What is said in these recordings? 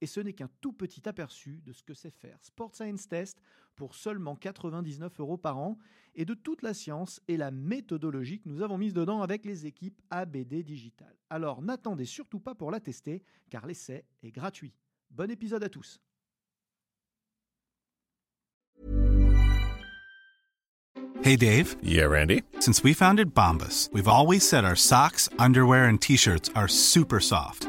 Et ce n'est qu'un tout petit aperçu de ce que c'est faire Sport Science Test pour seulement 99 euros par an et de toute la science et la méthodologie que nous avons mise dedans avec les équipes ABD Digital. Alors n'attendez surtout pas pour la tester car l'essai est gratuit. Bon épisode à tous. Hey Dave. Yeah, Randy? Since we founded Bombus, we've always said our socks, underwear and t-shirts are super soft.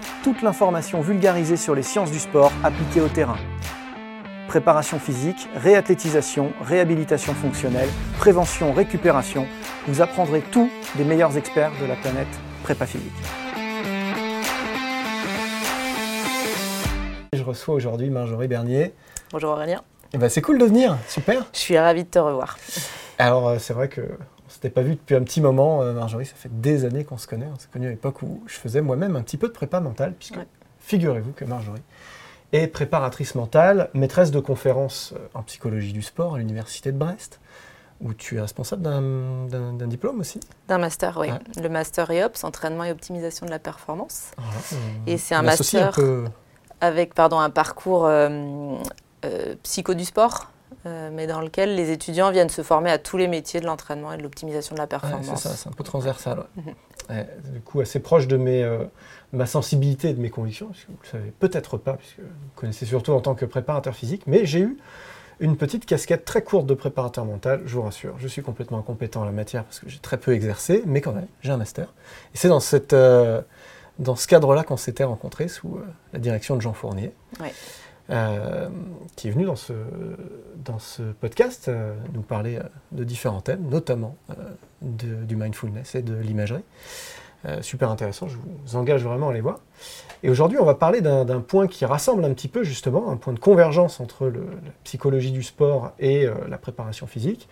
toute l'information vulgarisée sur les sciences du sport appliquées au terrain. Préparation physique, réathlétisation, réhabilitation fonctionnelle, prévention, récupération, vous apprendrez tout des meilleurs experts de la planète prépa physique. Je reçois aujourd'hui Marjorie Bernier. Bonjour Aurélien, Eh ben, c'est cool de venir, super. je suis ravie de te revoir. Alors euh, c'est vrai que s'était pas vu depuis un petit moment, euh, Marjorie, ça fait des années qu'on se connaît. On s'est connus à l'époque où je faisais moi-même un petit peu de prépa mentale, puisque Ouais. figurez-vous que Marjorie est préparatrice mentale, maîtresse de conférences euh, en psychologie du sport à l'université de Brest, où tu es responsable d'un- diplôme aussi. D'un master, oui. Ouais. Le master EOPS, entraînement et optimisation de la performance, Et c'est un master- un peu- avec pardon, un parcours euh, euh, psycho du sport, mais dans lequel les étudiants viennent se former à tous les métiers de l'entraînement et de l'optimisation de la Ouais, performance. c'est ça, c'est un peu transversal. ouais. Mhm. Ouais, du coup, assez proche de mes, euh, ma sensibilité et de mes convictions, parce que vous le savez peut-être pas, puisque vous me connaissez surtout en tant que préparateur physique, mais j'ai eu une petite casquette très courte de préparateur mental, je vous rassure. Je suis complètement incompétent en la matière parce que j'ai très peu exercé, mais quand même, j'ai un master. Et c'est dans, cette, euh, dans ce cadre-là qu'on s'était rencontrés sous euh, la direction de Jean Fournier. Ouais. Euh, qui est venu dans ce, dans ce podcast euh, nous parler euh, de différents thèmes, notamment de- du mindfulness et de l'imagerie. Super intéressant, je vous engage vraiment à aller voir. Et aujourd'hui, on va parler d'un point qui rassemble un petit peu justement, un point de convergence entre le- la psychologie du sport et la préparation physique,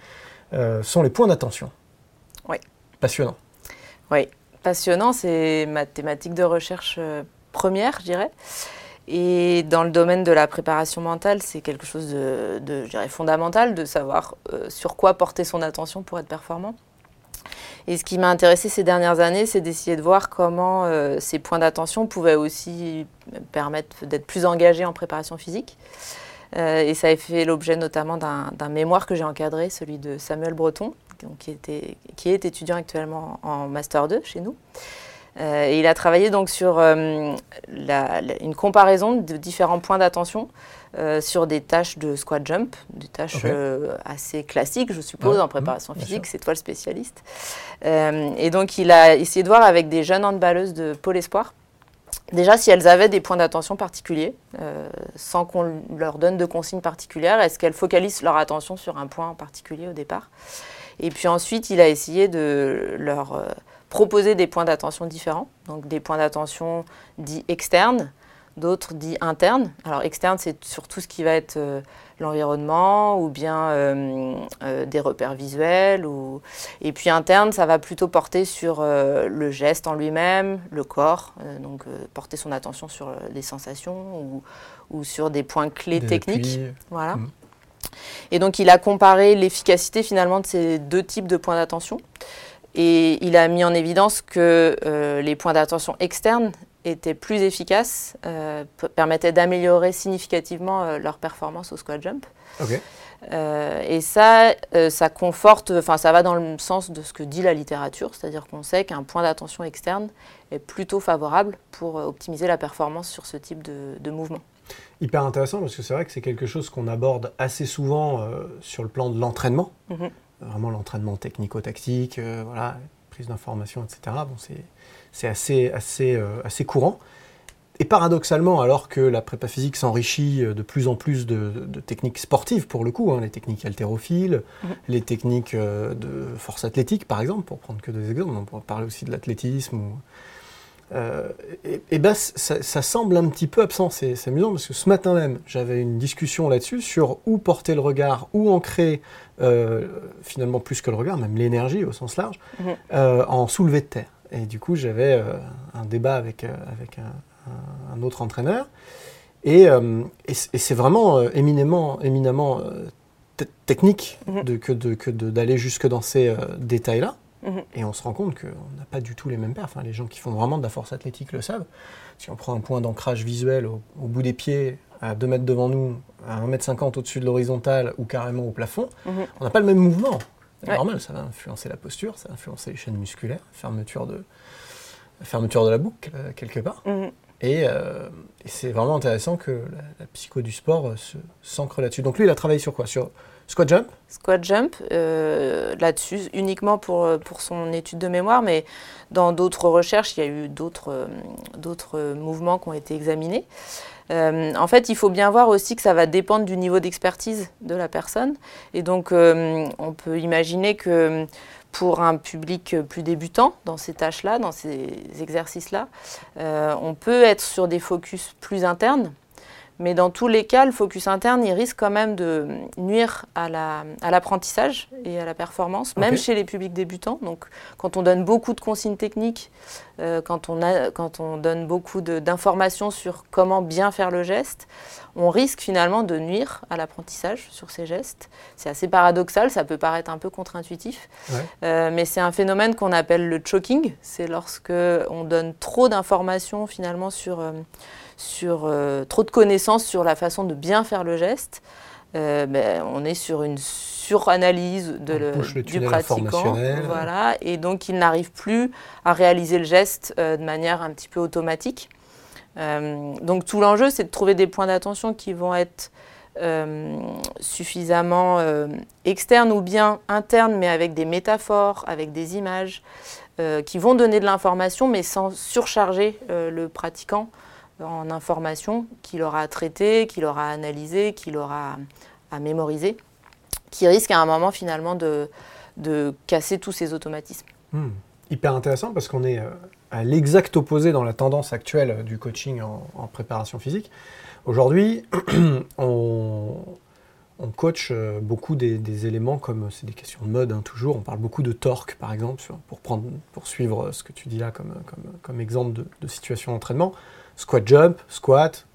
sont les points d'attention. Oui. Passionnant. Oui, passionnant, c'est ma thématique de recherche première, je dirais. Et dans le domaine de la préparation mentale, c'est quelque chose de, je dirais, fondamental de savoir euh, sur quoi porter son attention pour être performant. Et ce qui m'a intéressé ces dernières années, c'est d'essayer de voir comment euh, ces points d'attention pouvaient aussi permettre d'être plus engagé en préparation physique. Euh, et ça a fait l'objet notamment d'un mémoire que j'ai encadré, celui de Samuel Breton, qui est étudiant actuellement en Master 2 chez nous. Euh, et il a travaillé donc sur euh, la- la- une comparaison de différents points d'attention euh, sur des tâches de squat jump, des tâches assez classiques, je suppose, Ouais, en préparation mmh, physique, c'est toi le spécialiste. Et donc il a essayé de voir avec des jeunes handballeuses de Pôle Espoir, déjà si elles avaient des points d'attention particuliers, sans qu'on leur donne de consignes particulières, est-ce qu'elles focalisent leur attention sur un point en particulier au départ? Et puis ensuite, il a essayé de leur proposer des points d'attention différents, donc des points d'attention dits externes, d'autres dits internes. Alors externe, c'est sur tout ce qui va être euh, l'environnement ou bien euh, euh, des repères visuels. Ou... Et puis interne, ça va plutôt porter sur le geste en lui-même, le corps, donc porter son attention sur les sensations ou, ou sur des points clés Des techniques. appuis. Voilà. Mhm. Et donc il a comparé l'efficacité finalement de ces deux types de points d'attention. Et il a mis en évidence que euh, les points d'attention externes étaient plus efficaces, euh, permettaient d'améliorer significativement euh, leur performance au squat jump. Et ça, ça conforte, enfin ça va dans le sens de ce que dit la littérature, c'est-à-dire qu'on sait qu'un point d'attention externe est plutôt favorable pour optimiser la performance sur ce type de, de mouvement. Hyper intéressant parce que c'est vrai que c'est quelque chose qu'on aborde assez souvent sur le plan de l'entraînement. Mhm. Vraiment l'entraînement technico-tactique, euh, voilà, prise d'information, etc. Bon, c'est- assez, assez, euh, assez courant. Et paradoxalement, alors que la prépa physique s'enrichit euh, de plus en plus de, de techniques sportives, pour le coup, hein, les techniques haltérophiles, Mhm. les techniques de force athlétique, par exemple, pour prendre que des exemples, on pourrait parler aussi de l'athlétisme. Ou, euh, et, et ben, ça, ça semble un petit peu absent. C'est amusant parce que ce matin même, j'avais une discussion là-dessus sur où porter le regard, où ancrer euh, finalement plus que le regard, même l'énergie au sens large, Mhm. euh, en soulevé de terre. Et du coup, j'avais un débat avec, avec un, autre entraîneur. Et, c'est vraiment éminemment, éminemment te- technique Mhm. de, que de- que de- d'aller jusque dans ces détails-là. Mhm. Et on se rend compte qu'on n'a pas du tout les mêmes perfs. Enfin, les gens qui font vraiment de la force athlétique le savent. Si on prend un point d'ancrage visuel au, au bout des pieds, à 2 mètres devant nous, à 1 mètre 50 au-dessus de l'horizontale ou carrément au plafond, Mhm. on n'a pas le même mouvement. C'est Ouais. normal, ça va influencer la posture, ça va influencer les chaînes musculaires, fermeture de, fermeture de la boucle, euh, quelque part. Mhm. Et, euh, et c'est vraiment intéressant que la, la psycho du sport euh, s'ancre là-dessus. Donc lui, il a travaillé sur quoi? Sur squat jump Squat jump, euh, là-dessus, uniquement pour, euh, pour son étude de mémoire, mais dans d'autres recherches, il y a eu d'autres euh, mouvements qui ont été examinés. En fait, il faut bien voir aussi que ça va dépendre du niveau d'expertise de la personne. Et donc, on peut imaginer que pour un public plus débutant dans ces tâches-là, dans ces exercices-là, on peut être sur des focus plus internes. Mais dans tous les cas, le focus interne, il risque quand même de nuire à la- à l'apprentissage et à la performance, même chez les publics débutants. Donc, quand on donne beaucoup de consignes techniques, euh, quand, on a, quand on donne beaucoup d'informations sur comment bien faire le geste, on risque finalement de nuire à l'apprentissage sur ces gestes. C'est assez paradoxal, ça peut paraître un peu contre-intuitif, Ouais. euh, mais c'est un phénomène qu'on appelle le choking. C'est lorsque on donne trop d'informations finalement sur, euh, sur euh, trop de connaissances sur la façon de bien faire le geste. Euh, ben, on est sur une suranalyse de On le- pousse le du pratiquant, voilà, et donc il n'arrive plus à réaliser le geste euh, de manière un petit peu automatique. Euh, donc tout l'enjeu, c'est de trouver des points d'attention qui vont être suffisamment externes ou bien internes, mais avec des métaphores, avec des images, qui vont donner de l'information, mais sans surcharger le pratiquant en information qu'il aura à traiter, qu'il aura à qu'il aura à, mémoriser, qui risque à un moment finalement de, casser tous ces automatismes. Hmm. Hyper intéressant parce qu'on est euh, à l'exact opposé dans la tendance actuelle euh, du coaching en, préparation physique. Aujourd'hui, on, coach euh, beaucoup des, éléments comme c'est des questions de mode, hein, toujours. On parle beaucoup de torque, par exemple, pour, suivre euh, ce que tu dis là comme, exemple de situation d'entraînement. Squat jump, squat,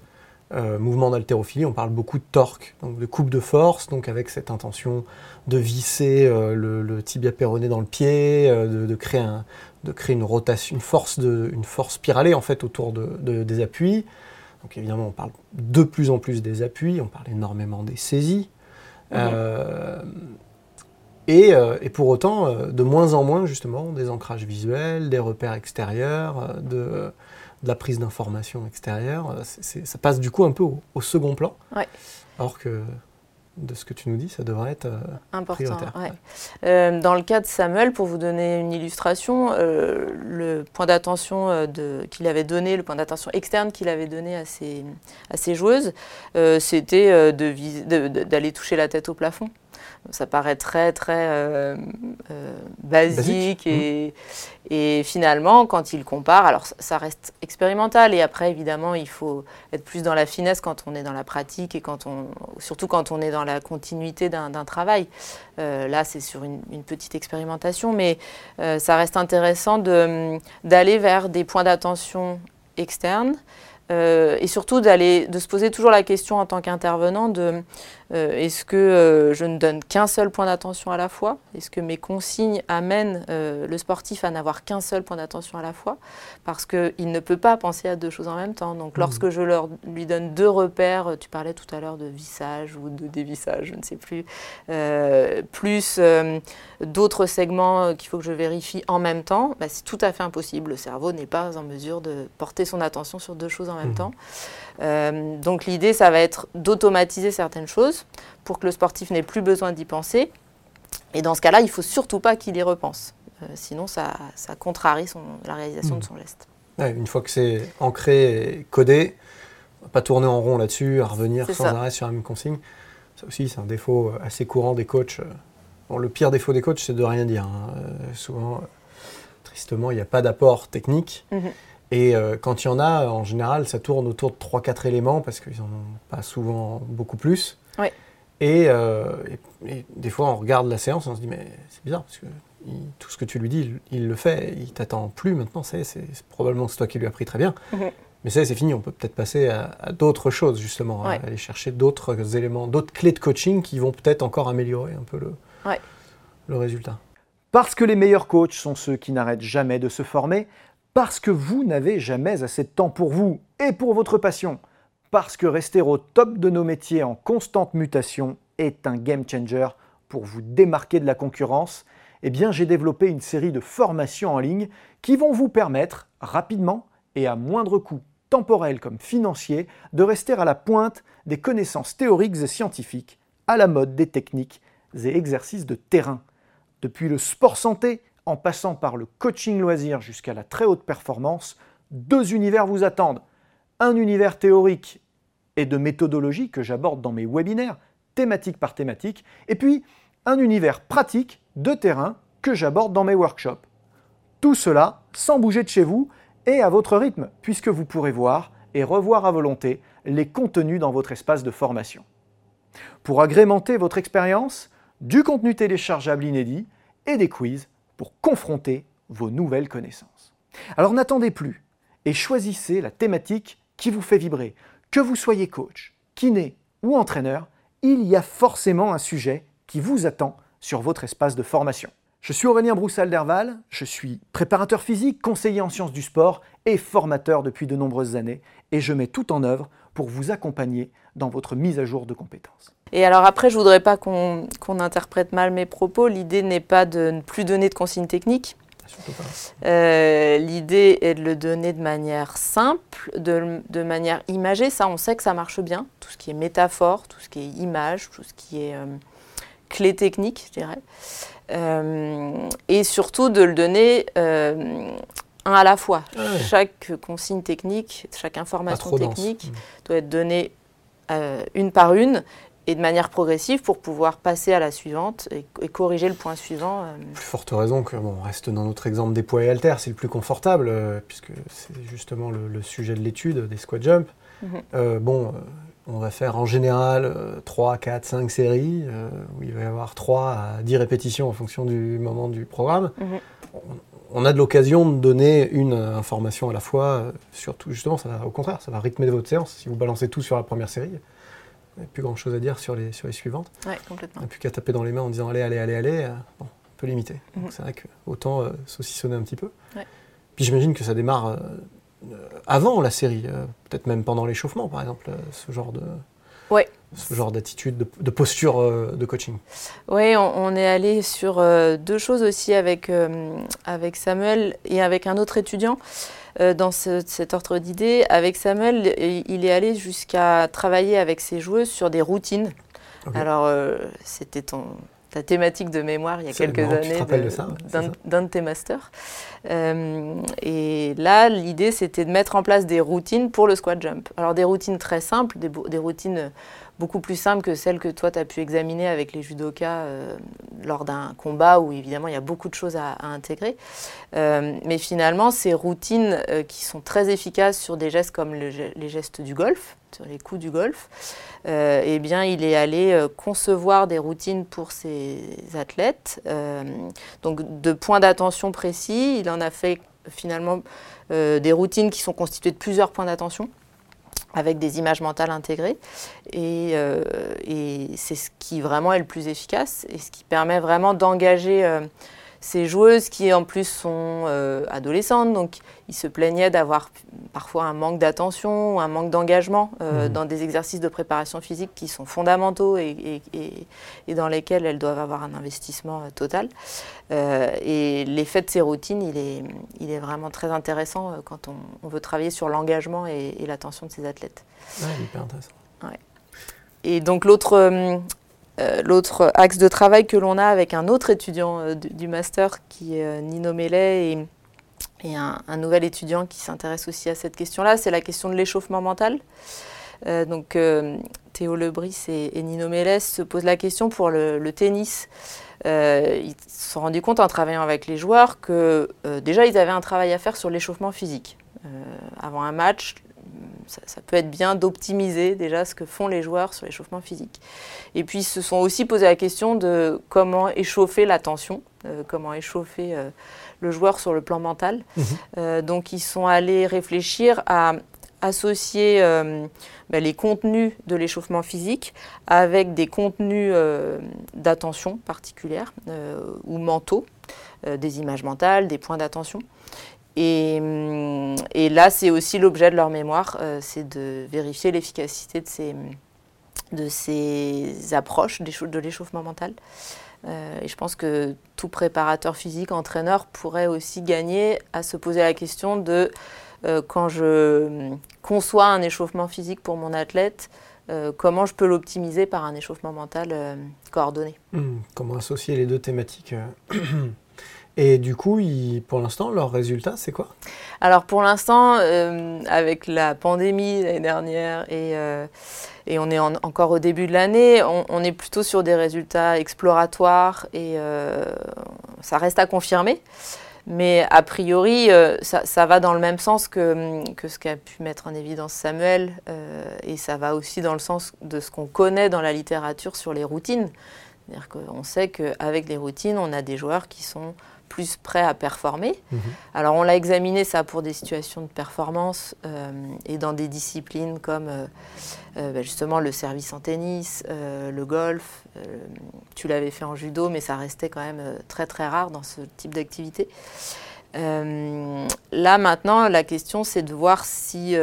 euh, mouvement d'haltérophilie, on parle beaucoup de torque, donc de coupe de force, donc avec cette intention de visser euh, le, le tibia péroné dans le pied, euh, de, de créer un, de créer une rotation, une force, de, une force spiralée en fait autour de, de- des appuis. Donc évidemment, on parle de plus en plus des appuis, on parle énormément des saisies. Euh, et, euh, et pour autant, euh, de moins en moins justement, des ancrages visuels, des repères extérieurs, euh, de, de la prise d'informations extérieures. Ça passe du coup un peu au, au second plan. Ouais. Alors que de ce que tu nous dis, ça devrait être euh, Important. ouais. Euh, dans le cas de Samuel, pour vous donner une illustration, euh, le point d'attention qu'il avait donné, le point d'attention externe qu'il avait donné à ses, à ses joueuses, c'était d'aller toucher la tête au plafond. Ça paraît très très euh, euh, basique, Basique, et, et finalement quand il compare, alors ça- reste expérimental et après évidemment il faut être plus dans la finesse quand on est dans la pratique et quand on, surtout quand on est dans la continuité d'un travail. Euh, là, c'est sur une, une petite expérimentation, mais ça reste intéressant de- d'aller vers des points d'attention externes euh, et surtout d'aller de se poser toujours la question en tant qu'intervenant de euh, est-ce que euh, je ne donne qu'un seul point d'attention à la fois? Est-ce que mes consignes amènent le sportif à n'avoir qu'un seul point d'attention à la fois? Parce qu'il ne peut pas penser à deux choses en même temps. Donc lorsque je leur, lui donne deux repères, tu parlais tout à l'heure de vissage ou de dévissage, je ne sais plus, plus d'autres segments qu'il faut que je vérifie en même temps, bah, c'est tout à fait impossible. Le cerveau n'est pas en mesure de porter son attention sur deux choses en en même Mhm. temps. Euh, donc l'idée, ça va être d'automatiser certaines choses pour que le sportif n'ait plus besoin d'y penser. Et dans ce cas-là, il faut surtout pas qu'il y repense. Euh, sinon, ça, ça contrarie son- la réalisation de son geste. Ouais, une fois que c'est ancré et codé, on va pas tourner en rond là-dessus, à revenir sans ça. arrêt sur la même consigne. Ça aussi, c'est un défaut euh, assez courant des coachs. Bon, le pire défaut des coachs, c'est de rien dire. hein. Euh, souvent, tristement, il n'y a pas d'apport technique. Mhm. Et euh, quand il y en a, en général, ça tourne autour de 3-4 éléments parce qu'ils n'en ont pas souvent beaucoup plus. Ouais. Et, euh, et- et des fois, on regarde la séance et on se dit, mais c'est bizarre parce que il- tout ce que tu lui dis, il, il le fait, il t'attend plus maintenant, c'est c'est probablement que c'est toi qui lui as appris très bien. Mais ça c'est fini, on peut peut-être passer à, à d'autres choses justement, Ouais. à aller chercher d'autres éléments, d'autres clés de coaching qui vont peut-être encore améliorer un peu le, Ouais. le résultat. Parce que les meilleurs coachs sont ceux qui n'arrêtent jamais de se former, parce que vous n'avez jamais assez de temps pour vous et pour votre passion, parce que rester au top de nos métiers en constante mutation est un game changer pour vous démarquer de la concurrence, eh bien j'ai développé une série de formations en ligne qui vont vous permettre rapidement et à moindre coût temporel comme financier de rester à la pointe des connaissances théoriques et scientifiques, à la mode des techniques et exercices de terrain. Depuis le sport santé, en passant par le coaching loisir jusqu'à la très haute performance, deux univers vous attendent. Un univers théorique et de méthodologie que j'aborde dans mes webinaires, thématique par thématique, et puis un univers pratique de terrain que j'aborde dans mes workshops. Tout cela sans bouger de chez vous et à votre rythme, puisque vous pourrez voir et revoir à volonté les contenus dans votre espace de formation. Pour agrémenter votre expérience, du contenu téléchargeable inédit et des quiz pour confronter vos nouvelles connaissances. Alors n'attendez plus et choisissez la thématique qui vous fait vibrer. Que vous soyez coach, kiné ou entraîneur, il y a forcément un sujet qui vous attend sur votre espace de formation. Je suis Aurélien Broussal-Derval, je suis préparateur physique, conseiller en sciences du sport et formateur depuis de nombreuses années et je mets tout en œuvre pour vous accompagner dans votre mise à jour de compétences. Et alors après, je voudrais pas qu'on qu'on interprète mal mes propos. L'idée n'est pas de ne plus donner de consignes techniques. Euh, L'idée est de le donner de manière simple, de, de manière imagée. Ça, on sait que ça marche bien. Tout ce qui est métaphore, tout ce qui est image, tout ce qui est euh, clé technique, je dirais. Euh, et surtout de le donner un à la fois. Ouais. Chaque consigne technique, chaque information dense. technique Mm. doit être donnée euh, une par une et de manière progressive pour pouvoir passer à la suivante et, et corriger le point suivant. euh. Plus forte raison que, bon, on reste dans notre exemple des poids et haltères, c'est le plus confortable, euh, puisque c'est justement le, le sujet de l'étude des squat jump. Mhm. Euh, bon, on va faire en général 3, 4, 5 séries, où il va y avoir 3 à 10 répétitions en fonction du moment du programme. Mhm. On, on a de l'occasion de donner une euh, information à la fois, euh, surtout justement, ça va, au contraire, ça va rythmer votre séance. Si vous balancez tout sur la première série, il n'y a plus grand chose à dire sur les, sur les suivantes. Ouais, complètement. On n'a plus qu'à taper dans les mains en disant allez, allez, allez, allez. euh, bon, on peut limiter. Mhm. Donc c'est vrai que autant euh, saucissonner un petit peu. Ouais. Puis j'imagine que ça démarre euh, avant la série, euh, peut-être même pendant l'échauffement, par exemple, ce genre de. Ouais. Ce genre d'attitude, de, de posture euh, de coaching. Oui, on, on est allé sur euh, deux choses aussi avec, euh, avec Samuel et avec un autre étudiant dans ce- cet ordre d'idées. Avec Samuel, il est allé jusqu'à travailler avec ses joueuses sur des routines. Alors, c'était ton, ta thématique de mémoire il y a quelques années de- de d'un de tes masters. Euh, et là, l'idée, c'était de mettre en place des routines pour le squat jump. Alors, des routines très simples, des routines beaucoup plus simples que celles que toi, tu as pu examiner avec les judokas euh, lors d'un combat où, évidemment, il y a beaucoup de choses à, intégrer. Euh, mais finalement, ces routines euh, qui sont très efficaces sur des gestes comme les gestes du golf, sur les coups du golf, eh bien, il est allé concevoir des routines pour ses athlètes. donc, de points d'attention précis, il en a fait finalement des routines qui sont constituées de plusieurs points d'attention avec des images mentales intégrées. Et, euh, et c'est ce qui vraiment est le plus efficace et ce qui permet vraiment d'engager euh, ces joueuses qui en plus sont euh, adolescentes, donc ils se plaignaient d'avoir parfois un manque d'attention ou un manque d'engagement euh, Mhm. dans des exercices de préparation physique qui sont fondamentaux et, et- et- et dans lesquels elles doivent avoir un investissement euh, total. Et l'effet de ces routines, il est, il est vraiment très intéressant quand on, on veut travailler sur l'engagement et, et l'attention de ces athlètes. Ouais, hyper intéressant. Et donc l'autre euh, l'autre axe de travail que l'on a avec un autre étudiant euh, du, master qui est euh, Nino Mellet et, un, nouvel étudiant qui s'intéresse aussi à cette question-là, c'est la question de l'échauffement mental. Donc Théo Lebris et, Nino Mellet se posent la question pour le, tennis. Ils se sont rendus compte en travaillant avec les joueurs que déjà ils avaient un travail à faire sur l'échauffement physique. Avant un match, ça, ça peut être bien d'optimiser déjà ce que font les joueurs sur l'échauffement physique. Et puis ils se sont aussi posé la question de comment échauffer la tension, euh, comment échauffer euh, le joueur sur le plan mental. Mhm. Euh, donc ils sont allés réfléchir à associer euh, ben, les contenus de l'échauffement physique avec des contenus d'attention particulière ou mentaux, des images mentales, des points d'attention. Et, hum, et là, c'est aussi l'objet de leur mémoire, euh, c'est de vérifier l'efficacité de ces, de ces approches de l'échauffement mental. Euh, et je pense que tout préparateur physique, entraîneur, pourrait aussi gagner à se poser la question de euh, quand je hum, conçois un échauffement physique pour mon athlète, comment je peux l'optimiser par un échauffement mental coordonné. Hmm, comment associer les deux thématiques. Et du coup, pour l'instant, leur résultat, c'est quoi? Alors pour l'instant, euh, avec la pandémie l'année dernière et, euh, et on est en- encore au début de l'année, on, est plutôt sur des résultats exploratoires et euh, ça reste à confirmer. Mais a priori, ça, ça va dans le même sens que, que ce qu'a pu mettre en évidence Samuel et ça va aussi dans le sens de ce qu'on connaît dans la littérature sur les routines. C'est-à-dire qu'on sait qu'avec les routines, on a des joueurs qui sont plus prêts à performer. Mhm. Alors on l'a examiné ça pour des situations de performance euh, et dans des disciplines comme euh, euh, bah, justement le service en tennis, euh, le golf. tu l'avais fait en judo, mais ça restait quand même très très rare dans ce type d'activité. Là maintenant, la question c'est de voir si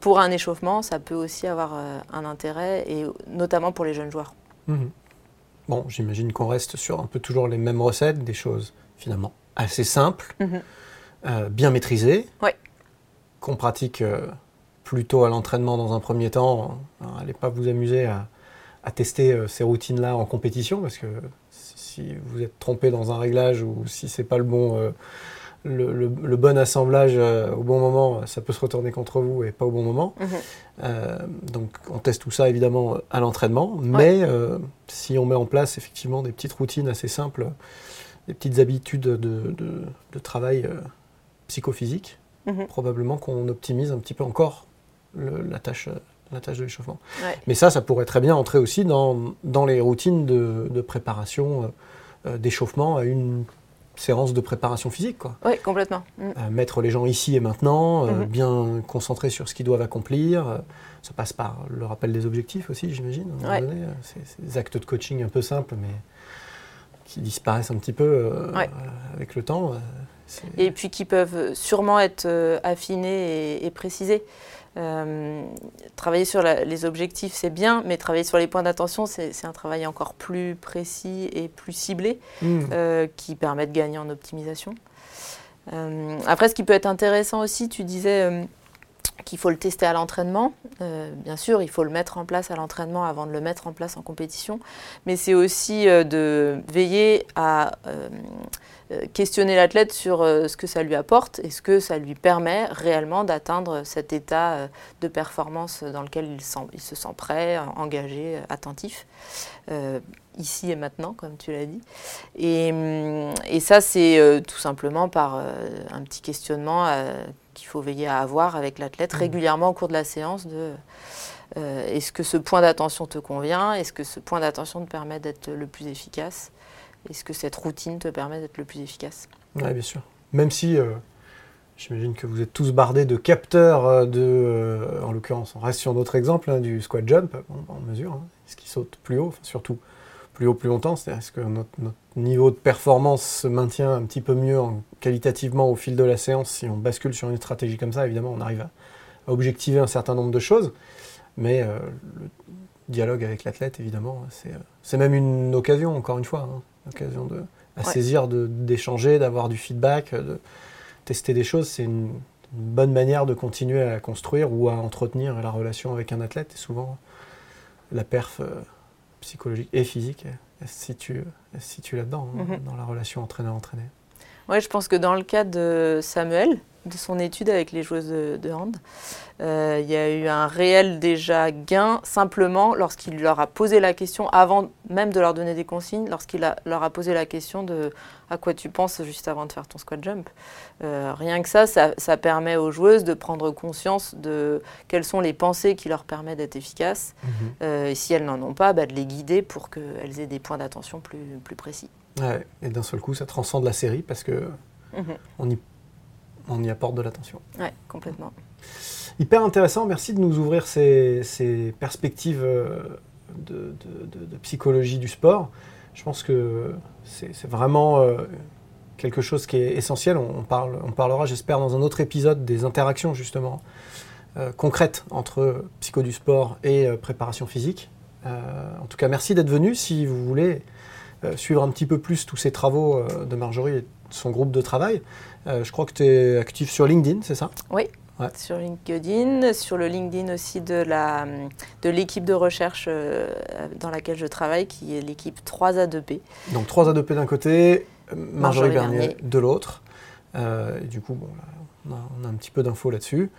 pour un échauffement, ça peut aussi avoir un intérêt, et notamment pour les jeunes joueurs. Mhm. Bon, j'imagine qu'on reste sur un peu toujours les mêmes recettes, des choses finalement assez simples, Mhm. euh, bien maîtrisées, Ouais. qu'on pratique euh, plutôt à l'entraînement dans un premier temps. Alors, Allez pas vous amuser à, à tester euh, ces routines-là en compétition, parce que si vous êtes trompé dans un réglage ou si c'est pas le bon, le, le- le bon assemblage au bon moment, ça peut se retourner contre vous et pas au bon moment. Mhm. Donc on teste tout ça évidemment à l'entraînement, mais si on met en place effectivement des petites routines assez simples, des petites habitudes de, de- de travail euh, psychophysique, Mhm. probablement qu'on optimise un petit peu encore le- la, tâche, la tâche de l'échauffement. Ouais. Mais ça, ça pourrait très bien entrer aussi dans, dans les routines de, de préparation, euh, euh, d'échauffement à une séance de préparation physique. Quoi. Oui, complètement. Mm. Euh, mettre les gens ici et maintenant, Mhm. bien concentrés sur ce qu'ils doivent accomplir. Ça passe par le rappel des objectifs aussi, j'imagine. Ouais. c'est des actes de coaching un peu simples, mais qui disparaissent un petit peu euh, Ouais. avec le temps. Euh, et puis qui peuvent sûrement être euh, affinés et, et précisés. Euh, travailler sur la- les objectifs, c'est bien, mais travailler sur les points d'attention, c'est un travail encore plus précis et plus ciblé euh, qui permet de gagner en optimisation. Euh, après, ce qui peut être intéressant aussi, tu disais qu'il faut le tester à l'entraînement. Euh, bien sûr, il faut le mettre en place à l'entraînement avant de le mettre en place en compétition, mais c'est aussi euh, de veiller à euh, questionner l'athlète sur ce que ça lui apporte et ce que ça lui permet réellement d'atteindre cet état de performance dans lequel il, se sent prêt, engagé, attentif, ici et maintenant, comme tu l'as dit. Et, hum, ça, c'est tout simplement par un petit questionnement qu'il faut veiller à avoir avec l'athlète régulièrement au cours de la séance de euh, est-ce que ce point d'attention te convient? Est-ce que ce point d'attention te permet d'être le plus efficace? Est-ce que cette routine te permet d'être le plus efficace? Ouais, bien sûr. Même si, euh, j'imagine que vous êtes tous bardés de capteurs euh, de, euh, en l'occurrence, on reste sur notre exemple hein, du squat jump, on, on mesure, hein, ce qui saute plus haut, surtout plus haut plus longtemps C'est est-ce que notre, notre, niveau de performance se maintient un petit peu mieux en, qualitativement au fil de la séance si on bascule sur une stratégie comme ça Évidemment, on arrive à, à objectiver un certain nombre de choses, mais euh, le dialogue avec l'athlète, évidemment, c'est, c'est même une occasion, encore une fois, hein, occasion de, à Ouais. saisir, de, d'échanger, d'avoir du feedback, de tester des choses. C'est une, une bonne manière de continuer à construire ou à entretenir la relation avec un athlète. Et souvent, la perf euh, psychologique et physique, elle, se situe, situe là-dedans, hein, Mhm. dans la relation entraîneur-entraîné. Ouais, je pense que dans le cas de Samuel, de son étude avec les joueuses de, de hand, euh, il y a eu un réel déjà gain simplement lorsqu'il leur a posé la question, avant même de leur donner des consignes, lorsqu'il leur a posé la question de à quoi tu penses juste avant de faire ton squat jump? Euh, rien que ça, ça, ça permet aux joueuses de prendre conscience de quelles sont les pensées qui leur permettent d'être efficaces. Euh, et si elles n'en ont pas, bah, de les guider pour qu'elles aient des points d'attention plus, plus précis. Ouais, et d'un seul coup, ça transcende la série parce que Mhm. on, y, on y apporte de l'attention. Ouais, complètement. Hyper intéressant, merci de nous ouvrir ces, ces perspectives euh, de, de- de- de psychologie du sport. Je pense que c'est vraiment euh, quelque chose qui est essentiel. On, parle, on parlera, j'espère, dans un autre épisode des interactions justement euh, concrètes entre psycho du sport et euh, préparation physique. Euh, en tout cas, merci d'être venu. Si vous voulez suivre un petit peu plus tous ces travaux de Marjorie et son groupe de travail, euh, je crois que tu es actif sur LinkedIn, c'est ça? Oui, Ouais. sur LinkedIn, sur le LinkedIn aussi de la de l'équipe de recherche euh, dans laquelle je travaille, qui est l'équipe 3A2P. Donc 3 A2P d'un côté, Marjorie, Marjorie Bernier, Bernier. de l'autre. Euh, et du coup, bon, là, on, a, on a un petit peu d'infos là-dessus.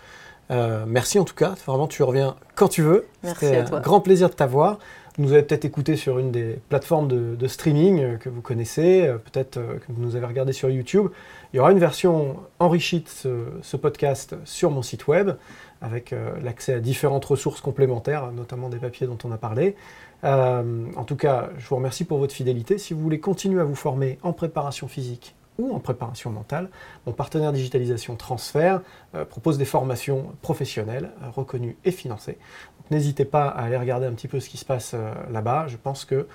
Euh, merci en tout cas, vraiment tu reviens quand tu veux. Merci C'était à un toi. grand plaisir de t'avoir. Vous nous avez peut-être écouté sur une des plateformes de, streaming euh, que vous connaissez, euh, peut-être euh, que vous nous avez regardé sur YouTube. Il y aura une version enrichie de ce, podcast sur mon site web, avec l'accès à différentes ressources complémentaires, notamment des papiers dont on a parlé. En tout cas, je vous remercie pour votre fidélité. Si vous voulez continuer à vous former en préparation physique ou en préparation mentale, mon partenaire digitalisation Transfert euh, propose des formations professionnelles euh, reconnues et financées. N'hésitez pas à aller regarder un petit peu ce qui se passe euh, là-bas. Je pense que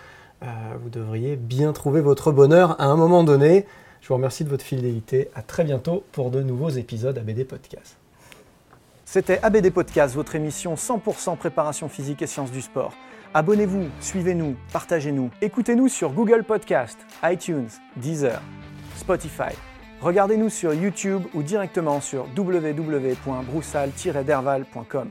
vous devriez bien trouver votre bonheur à un moment donné. Je vous remercie de votre fidélité. À très bientôt pour de nouveaux épisodes ABD Podcast. C'était ABD Podcast, votre émission 100% préparation physique et sciences du sport. Abonnez-vous, suivez-nous, partagez-nous. Écoutez-nous sur Google Podcast, iTunes, Deezer, Spotify. Regardez-nous sur YouTube ou directement sur www.broussal-derval.com.